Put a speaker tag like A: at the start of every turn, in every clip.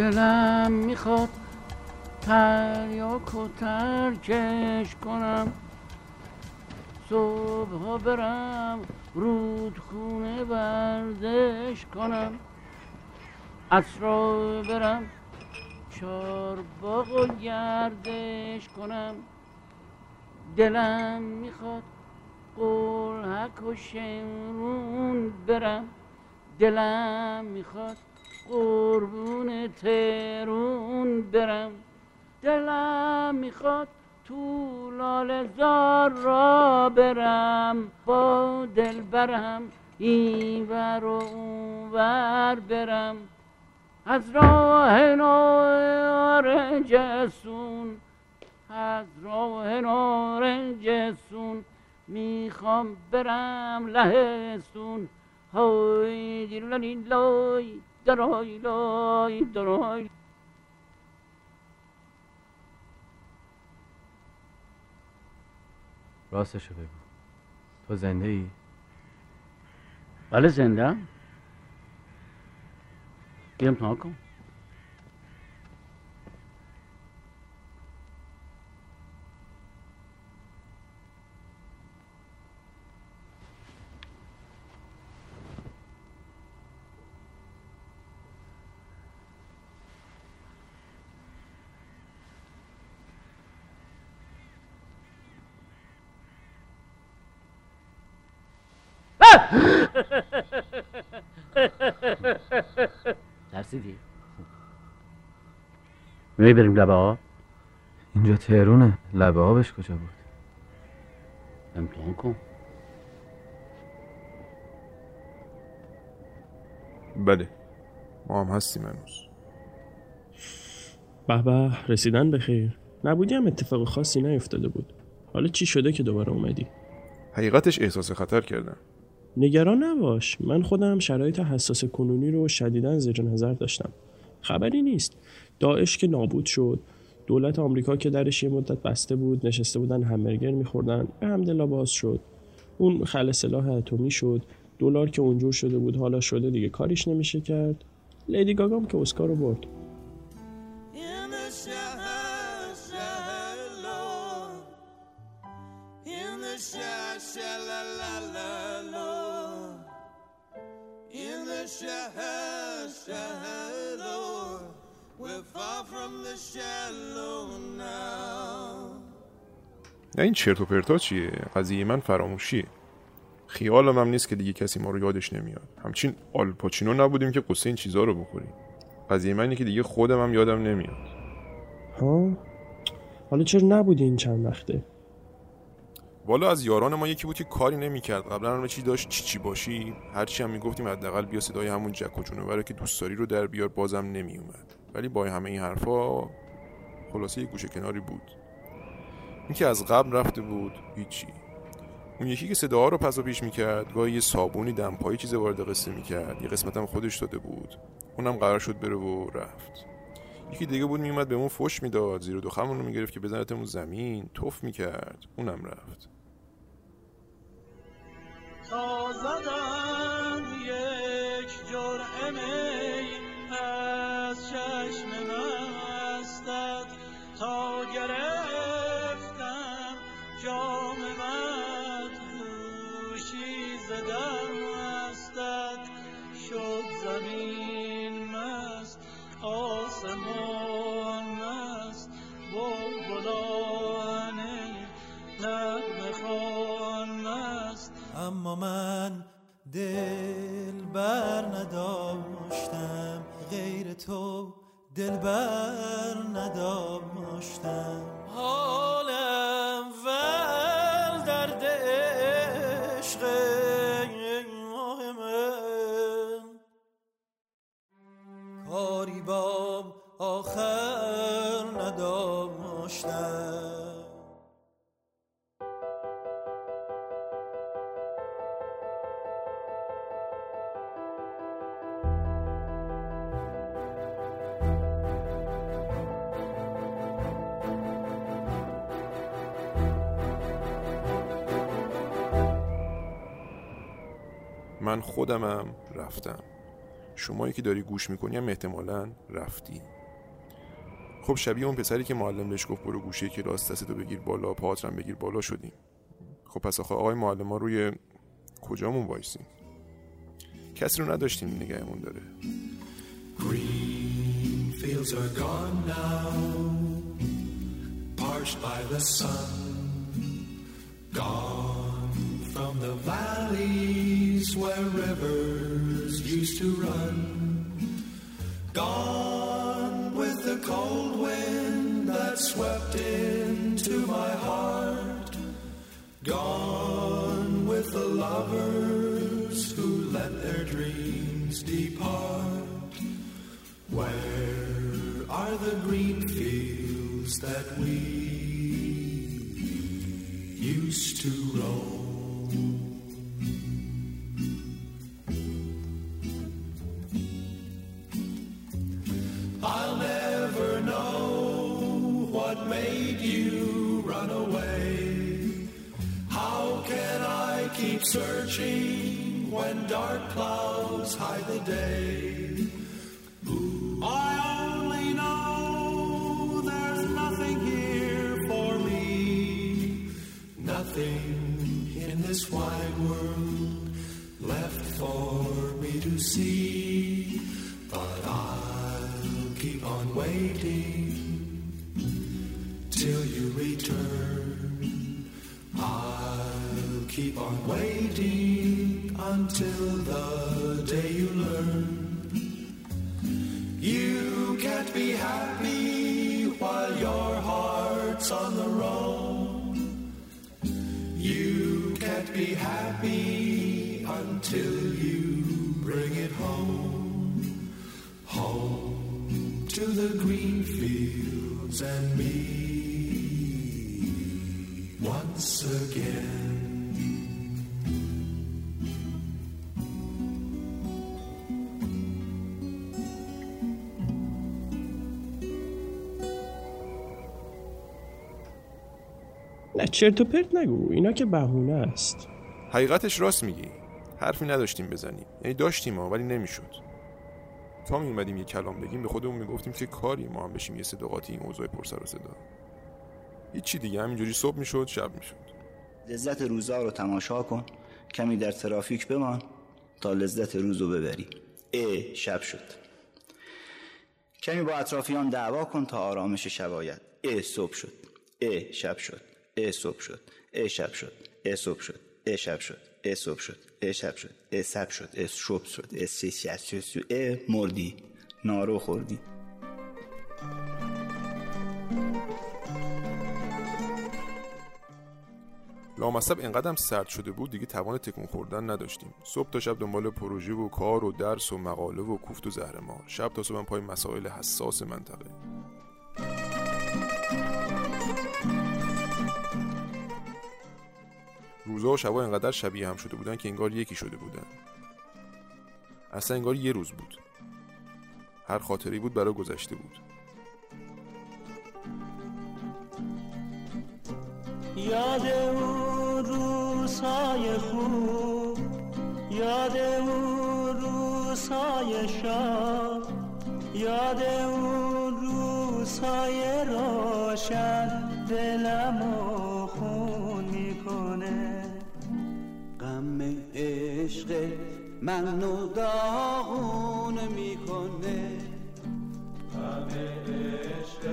A: دلم می‌خواد تریاک و ترکش کنم. صبح ها برم رودخونه ورزش کنم. اسرا برم چار باغ و گردش کنم. دلم می‌خواد قلحک و شمرون برم. دلم می‌خواد قربون ترون برم. دلم می‌خواد تو لال زار را برم. با دل برم این ور و اون ور برم. از راه نارنجسون از راه نارنجسون می‌خوام برم لهستون. های دیرلانی لای درای لای درای
B: راستشو بگو. تو زنده ای؟
A: بله زنده بیا امتحان کن. ترسیدی می بریم لبه ها؟
B: اینجا تهرونه. لبه آبش کجا بود؟
A: امتحان کن.
C: بله. ما هم هستیم هنوز.
D: به به رسیدن بخیر نبودی هم اتفاق خاصی نیفتاده بود. حالا چی شده که دوباره اومدی؟
C: حقیقتش احساس خطر کردم.
D: نگران نباش. من خودم شرایط حساس کنونی رو شدیدا زیر نظر داشتم. خبری نیست. داعش که نابود شد. دولت آمریکا که درش یه مدت بسته بود نشسته بودن همبرگر میخوردن. به همدلله باز شد. اون خل سلاح اتمی شد. دلار که اونجور شده بود حالا شده دیگه. کاریش نمیشه کرد. لیدی گاگام که اسکار رو برد.
E: From the shallow now.
C: نه این چرت و پرتا چیه؟ قضیه من فراموشیه خیالم هم نیست که دیگه کسی ما رو یادش نمیاد. همچین آلپاچینو نبودیم که قصه این چیزا رو بخوریم. قضیه من اینه که دیگه خودم هم یادم نمیاد.
D: ها حالا چرا نبودی این چند وقته؟
C: والا از یاران ما یکی بود که کاری نمی‌کرد. قبلا همه چی داشت چی چی باشی. هرچی هم می‌گفتیم حداقل بیا صدای همون جک و جونوره که دوست داری رو در بیار بازم نمیومد ولی با همه این حرفا خلاصه یه گوشه کناری بود. این که از قبل رفته بود هیچی. اون یکی که صداها رو پس و پیش می‌کرد گاهی یه صابونی دمپایی چیز وارد قصه می‌کرد. یه قسمت هم خودش داده بود. اونم قرار شد بره و رفت. یکی دیگه بود میومد بهمون فش می‌داد. زیر دو خمون رو می‌گرفت که بزنتمون زمین. توف می‌کرد. اونم رفت.
E: من
C: خودمم رفتم. شمایی که داری گوش می‌کنی هم احتمالا رفتی. خب شبیه اون پسری که معلم بهش گفت برو گوشه کلاس دستتو بگیر بالا پاترم بگیر بالا شدیم. خب پس آخه آقای معلم ها روی کجامون وایسیم کسی رو نداشتیم نگهمون داره.
E: Green valleys where rivers used to run. Gone with the cold wind that swept into my heart. Gone with the lovers who let their dreams depart. Where are the green fields that we used to roam? high the day. Be happy until you bring it home. Home to the green fields and me once again.
D: چرت و پرت نگو اینا که بهونه است.
C: حقیقتش راست میگی. حرفی نداشتیم بزنیم. یعنی داشتیم ها ولی نمی‌شد. تا می اومدیم یه کلام بگیم به خودمون می‌گفتیم که کاری ما هم بشیم یه صداقاتی این اوضاع پر سر و صدا. هیچی دیگه همینجوری صبح می‌شد شب می‌شد.
F: لذت روزا رو تماشا کن. کمی در ترافیک بمان تا لذت روز رو ببری. اه شب شد. کمی با اطرافیان دعوا کن تا آرامش شب آید اه صبح شد. اه شب شد. اه صبح شد اه شب شد اه صبح شد اه شب شد اه صبح شد اه شب شد اه شب شد اه شب شد اه سی شد شد اه مردی نارو خوردی.
C: لامصب انقدرم سرد شده بود دیگه توان تکون خوردن نداشتیم. صبح تا شب دنبال پروژه و کار و درس و مقاله و کوفت و زهر ما شب تا صبح پای مسائل حساس منطقه. روزا و شبا انقدر شبیه هم شده بودن که انگار یکی شده بودن. اصلا انگار یه روز بود. هر خاطری بود برای گذشته بود.
E: یاد اون روزهای خوب یاد اون روزهای شاد یاد اون روزهای روشن دلمو منو داغون می‌کنه. غم عشق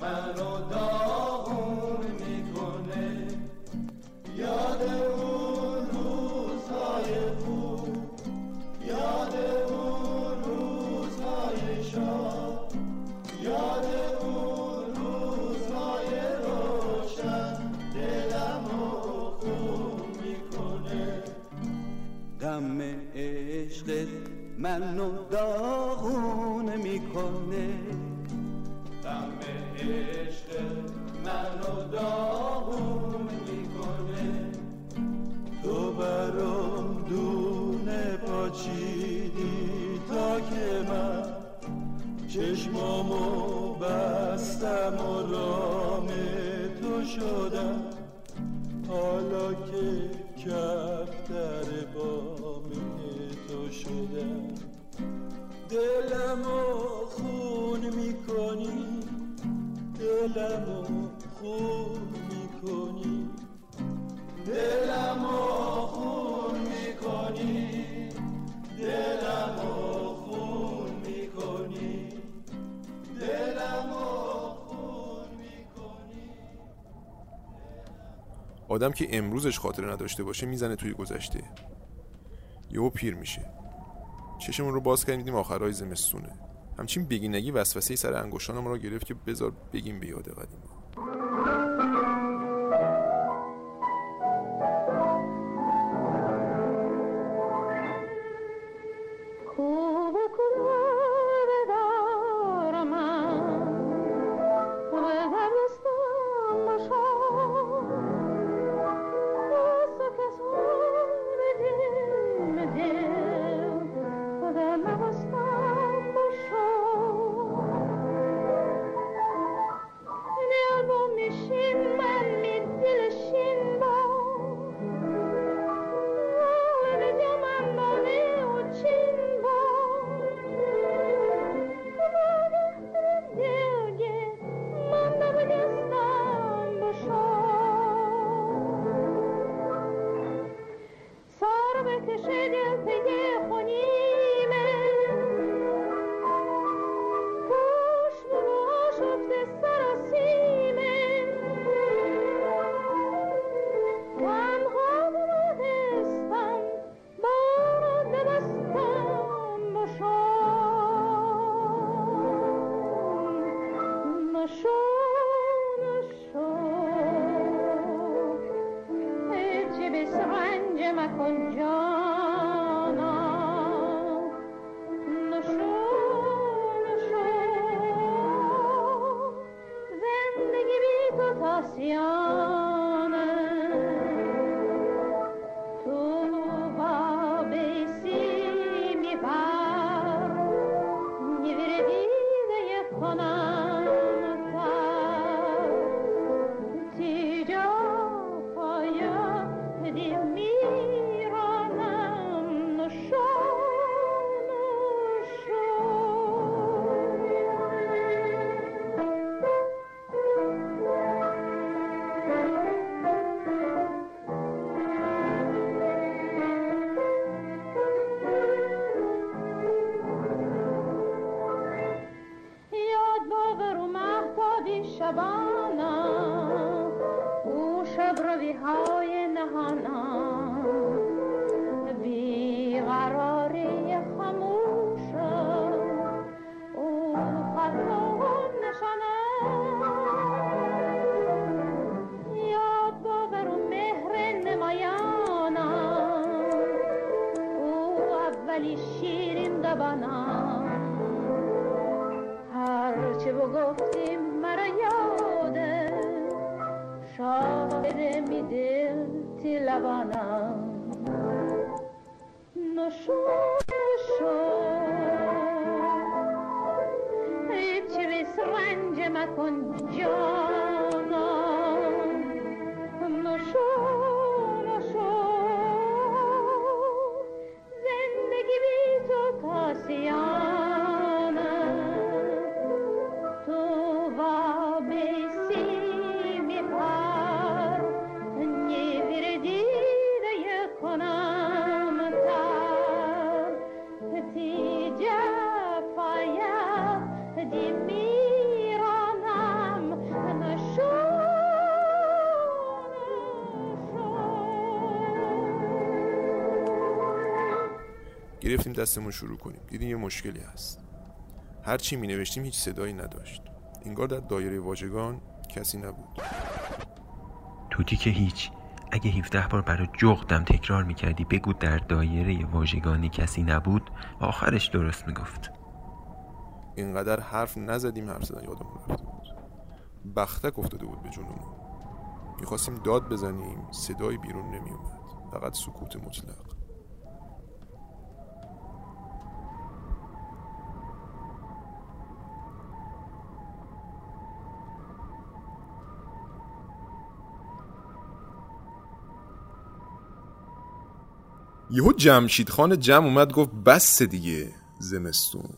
E: منو داغون منو داغون می‌کنه. غم عشق منو داغون می‌کنه. تو برام دونه پاچیدی تا که من چشمامو بستم و رام تو شدم. حالا که کفتر بام دلمو خون می‌کنی. دلمو خون می‌کنی. دلمو خون می‌کنی. دلمو خون می‌کنی. دلمو
C: آدم که امروزش خاطره نداشته باشه می‌زنه توی گذشته. یهو پیر میشه. چشمون رو باز کردیم دیدیم آخرای زمستونه. همچین بگینگی وسوسه سر انگشتانم را گرفت که بذار بگیم به یاد قدیم
G: تو دبانم هرچه بگفتیم مرا یاده شاهد می دل تی لبانم.
C: گرفتیم دستمون شروع کنیم. دیدیم یه مشکلی هست. هر چی می نوشتیم هیچ صدایی نداشت. انگار در دایره واژگان کسی نبود.
H: توتی که هیچ. اگه 17 بار برای جغدم تکرار می‌کردی بگو در دایره واژگانی کسی نبود آخرش درست می‌گفت.
C: اینقدر حرف نزدیم حرف زدن یادمون رفته بود بختک افتاده بود به جلومون. می‌خواستیم داد بزنیم صدایی بیرون نمیومد فقط سکوت مطلق. یهو جمشید خان جم اومد گفت بس دیگه زمستون.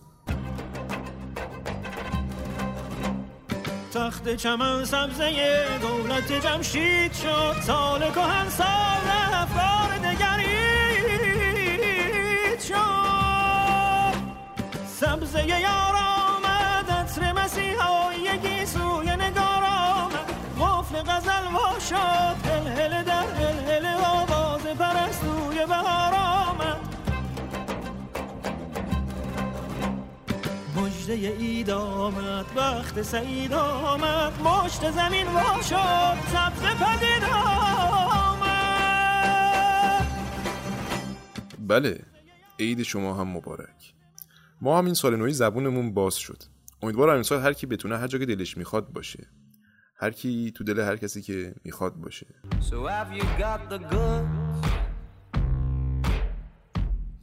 I: تخت چمن سبزه دولت جمشید شد سال کهن سال افکار دگرید شد. سبزه یار مجده اید آمد وقت سعید آمد مشت زمین وا شد سبز پدید آمد.
C: بله عید شما هم مبارک. ما هم این سال نوی زبونمون باز شد. امیدوارم این سال هر کی بتونه هر جا که دلش می‌خواد باشه. هر کی تو دل هر کسی که می‌خواد باشه.
J: So have you got the goods?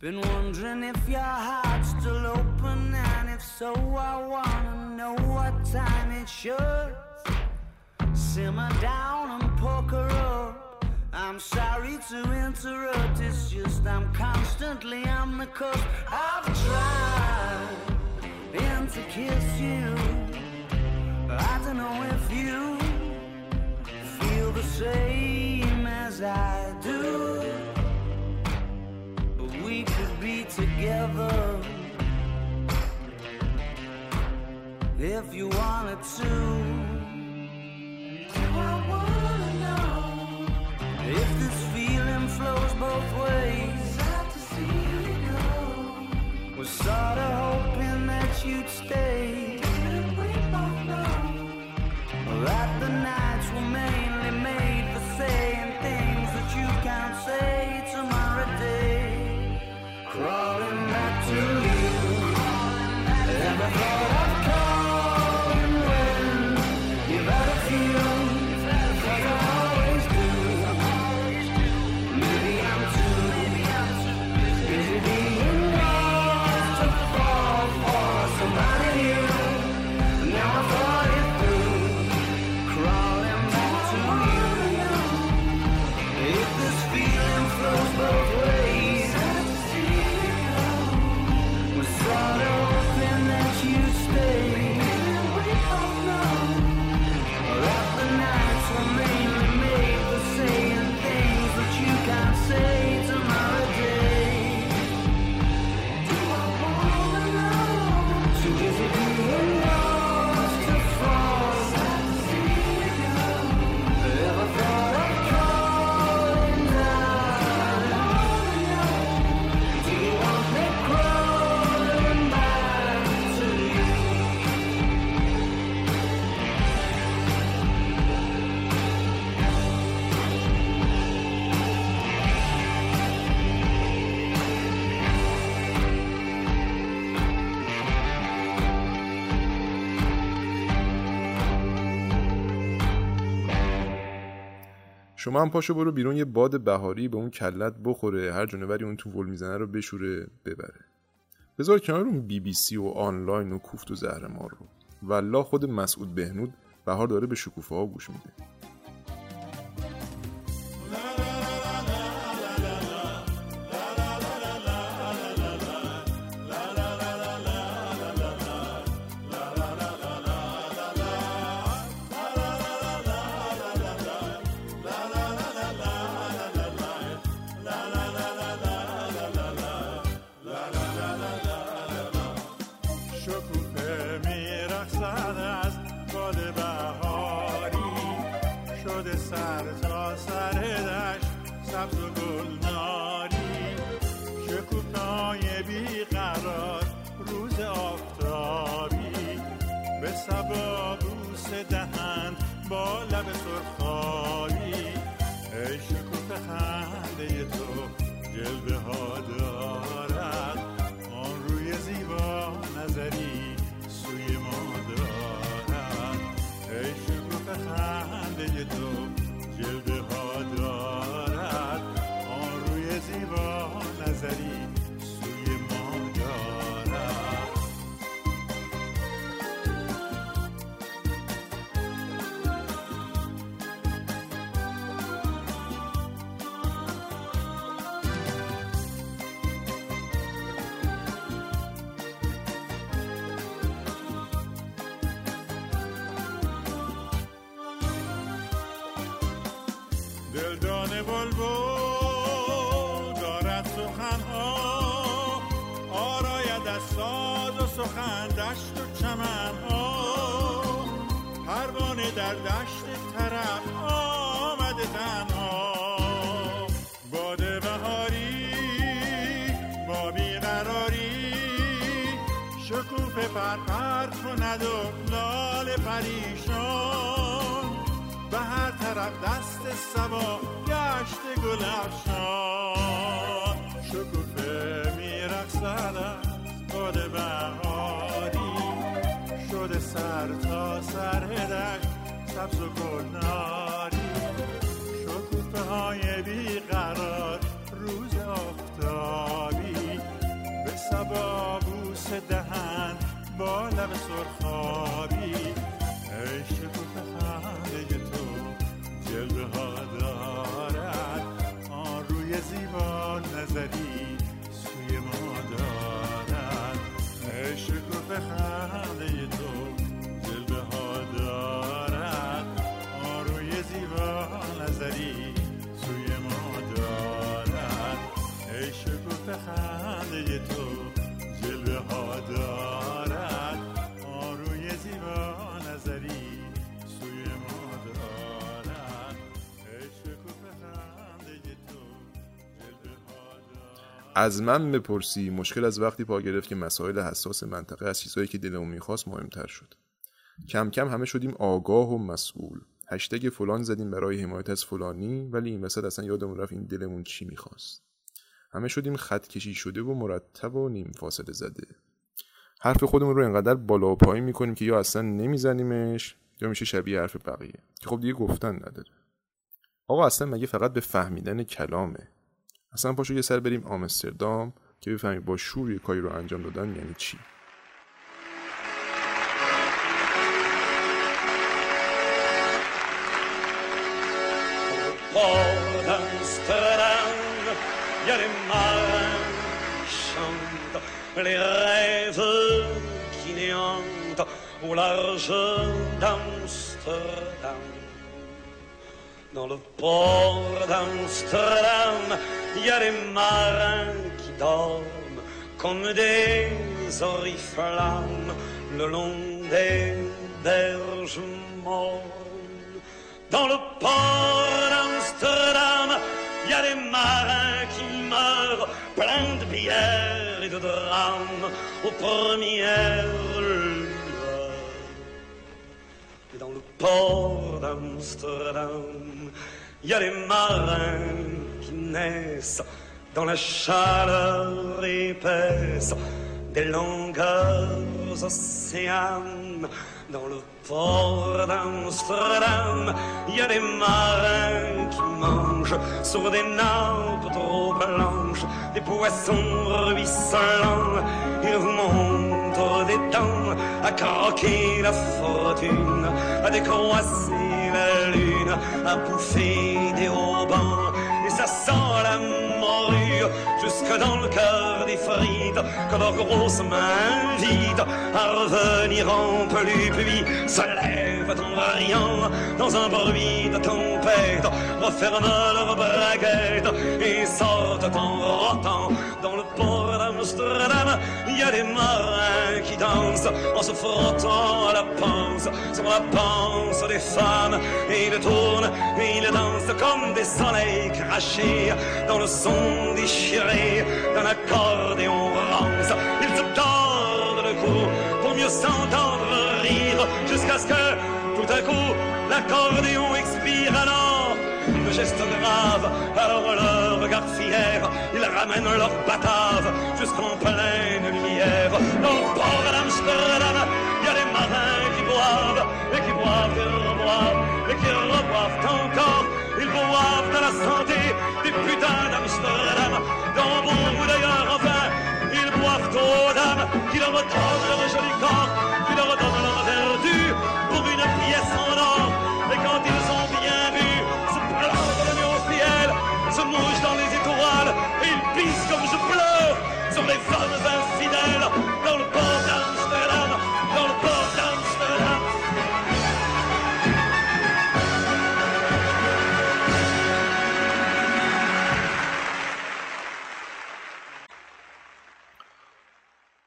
J: Been wondering if your heart's still open, so, I wanna know what time it should. Simmer down and poker up. I'm sorry to interrupt, it's just I'm constantly on the cusp. I've tried been to kiss you. I don't know if you feel the same as I do. But we could be together if you wanted to. I wanna know if this feeling flows both ways? Sad to see you go. Was sorta hoping that you'd stay. Didn't we both know that the nights were mainly made for saying things that you can't say tomorrow day. Crawling back to you. Ever thought of
C: شما هم پاشو برو بیرون یه باد بهاری به اون کلت بخوره هر جونوری اون تو ول می‌زنه رو بشوره ببره. بذار کنار اون بی بی سی و آنلاین و کوفت و زهر ما رو. والله خود مسعود بهنود بهار داره به شکوفه ها گوش میده.
K: سبا بوس دهند با لب سرخابی ای شکوفه خنده تو جلوه ها دارد. آن روی زیبا نظری سوی ما دارد. ای شکوفه خنده تو سخن دشت و چمنها پروانه در دشت طرف آمده تنها. باد بهاری با بیقراری شکوفه پرپر کند و لال پریشان. به هر طرف دست سبا گشت گل افشان. شکوفه میرقصد باد بهاری شده سر تا سر دشت سبز و گلناری. شکوفه های بیقرار روز آفتابی. به سبا بوس دهن با لب سرخابی. ای شکوفه خنده تو جلوه ها دارد. آن روی زیبا نظری. ای شکوفه
C: از من بپرسی مشکل از وقتی پا گرفت که مسائل حساس منطقه از چیزهایی که دلمون می‌خواست مهمتر شد. کم کم همه شدیم آگاه و مسئول. هشتگ فلان زدیم برای حمایت از فلانی ولی این وسط اصلا یادمون رفت این دلمون چی می‌خواست. همه شدیم خط کشی شده و مرتب و نیم فاصله زده. حرف خودمون رو انقدر بالا و پایین می‌کنیم که یا اصلا نمیزنیمش یا میشه شبیه حرف بقیه. که خب دیگه گفتن نداره. آقا اصلا مگه فقط به فهمیدن کلامه؟ اصلا پاشو یه سر بریم آمستردام که بفهمی با شور یه کاری رو انجام دادن یعنی چی
L: les rêves qui néantent au large d'Amsterdam. Dans le port d'Amsterdam, il y a les marins qui dorment comme des oriflammes le long des berges mornes. Dans le port d'Amsterdam, il y a des marins qui meurent pleins de bière et de drames aux premières lueurs. Et dans le port d'Amsterdam, il y a des marins dans la chaleur épaisse des longueurs océanes. Dans le port d'Amsterdam, il y a des marins qui mangent sur des nappes trop blanches des poissons ruisselants. Ils vous montrent des dents à croquer la fortune, à décroisser la lune, à bouffer des haubans. Et ça sent la morue jusque dans le cœur des frites que leurs grosses mains invitent à revenir en plus puis se lèvent en riant dans un bruit de tempête referment leurs braguettes et sortent en rotant il y a des marins qui dansent en se frottant à la panse. Sur la panse des femmes et ils tournent et ils dansent comme des soleils crachés dans le son déchiré d'un accordéon rance ils se tordent le cou pour mieux s'entendre rire jusqu'à ce que tout à coup l'accordéon expire alors geste grave alors leur regard fier ils ramènent leur batave jusqu'en pleine lumière. Dans le port d'Amsterdam il y a des marins qui boivent et qui boivent et reboivent et qui reboivent encore. Ils boivent de la santé des putains d'Amsterdam dans beaucoup d'ailleurs enfin ils boivent aux dames qui leur donnent leur joli corps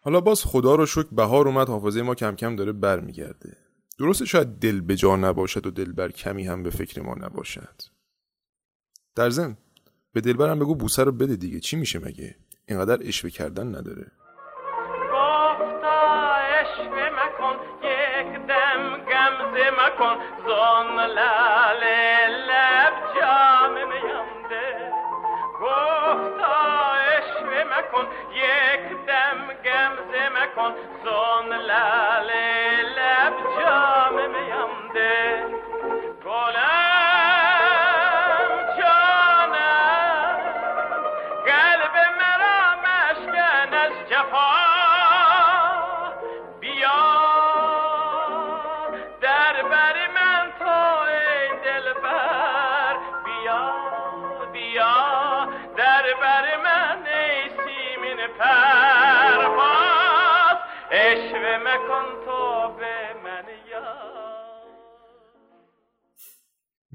C: حالا باز خدا رو شکر بهار اومد حافظه ما کم کم داره برمیگرده. درسته شاید دل به جا نباشد و دلبر کمی هم به فکر ما نباشد. در ضمن به دلبرم بگو بوسه رو بده دیگه چی میشه مگه؟ اینقدر اشوه کردن نداره.
M: یک دم گمزه مکن. زان لال لب جام لب جام میانده.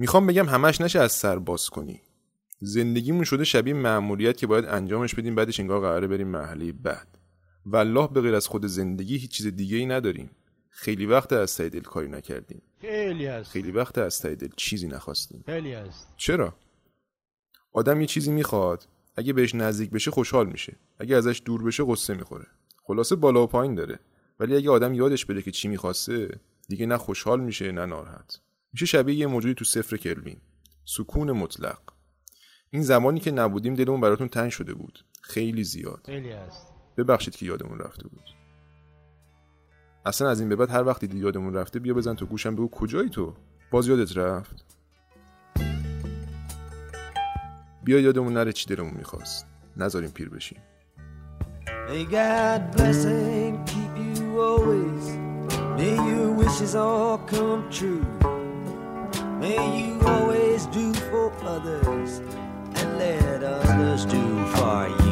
C: می‌خوام بگم همش نشه از سر باز کنی. زندگیمون شده شبیه مأموریت که باید انجامش بدیم بعدش انگار قراره بریم مرحله بعد. والله به غیر از خود زندگی هیچ چیز دیگه ای نداریم. خیلی وقت از ته دل کاری نکردیم.
N: خیلی هست.
C: خیلی وقت از ته دل چیزی نخواستیم.
N: خیلی هست.
C: چرا؟ آدم یه چیزی می‌خواد اگه بهش نزدیک بشه خوشحال میشه. اگه ازش دور بشه قصه می‌خوره. خلاصه بالا و پایین داره. ولی اگه آدم یادش بره که چی می‌خواسته دیگه نه خوشحال میشه نه ناراحت. میشه شبیه یه موجودی تو صفر کلوین سکون مطلق. این زمانی که نبودیم دلمون براتون تنگ شده بود. خیلی زیاد.
N: خیلی هست.
C: ببخشید که یادمون رفته بود. اصلا از این به بعد هر وقتی دیدی یادمون رفته بیا بزن تو گوشم بگو کجایی تو؟ باز یادت رفت؟ بیا یادمون نره چی دلمون می‌خواست. نذاریم پیر بشیم.
O: May God bless and keep you always. May your wishes all come true. May you always do for others and let others do for you.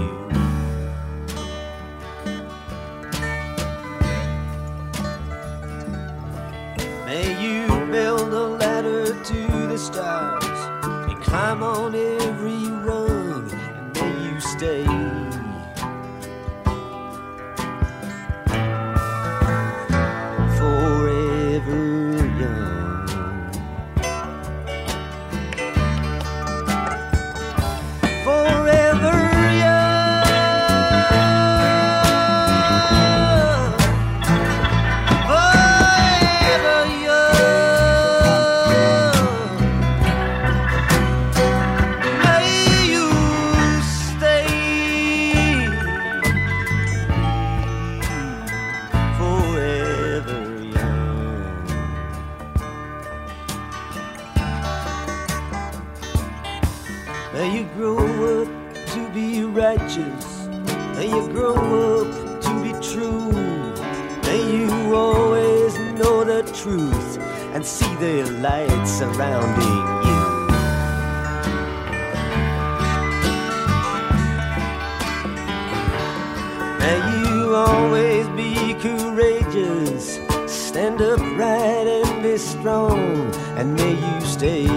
O: Truth and see the light surrounding you. May you always be courageous, stand upright and be strong, and may you stay.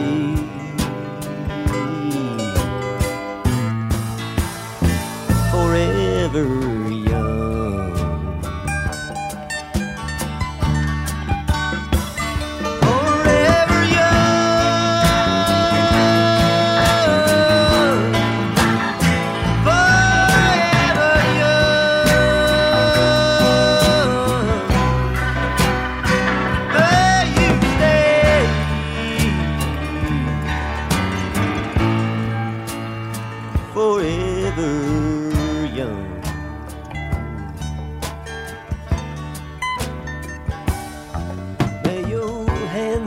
O: Forever